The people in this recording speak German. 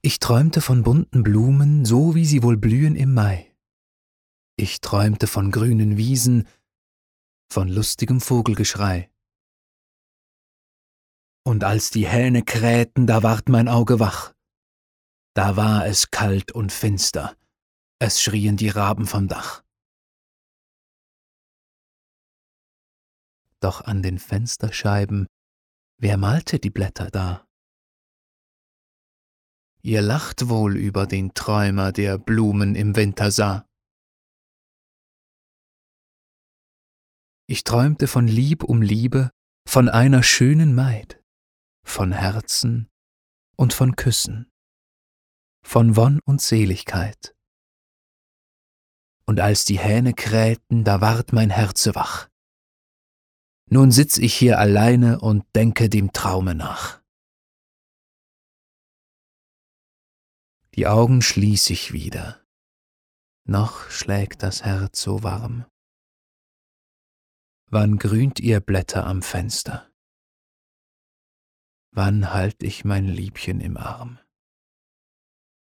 Ich träumte von bunten Blumen, so wie sie wohl blühen im Mai. Ich träumte von grünen Wiesen, von lustigem Vogelgeschrei. Und als die Hähne krähten, da ward mein Auge wach. Da war es kalt und finster, es schrien die Raben vom Dach. Doch an den Fensterscheiben, wer malte die Blätter da? Ihr lacht wohl über den Träumer, der Blumen im Winter sah. Ich träumte von Lieb um Liebe, von einer schönen Maid, von Herzen und von Küssen, von Wonn und Seligkeit. Und als die Hähne krähten, da ward mein Herze wach. Nun sitz ich hier alleine und denke dem Traume nach. Die Augen schließ ich wieder, noch schlägt das Herz so warm. Wann grünt ihr Blätter am Fenster? Wann halt ich mein Liebchen im Arm?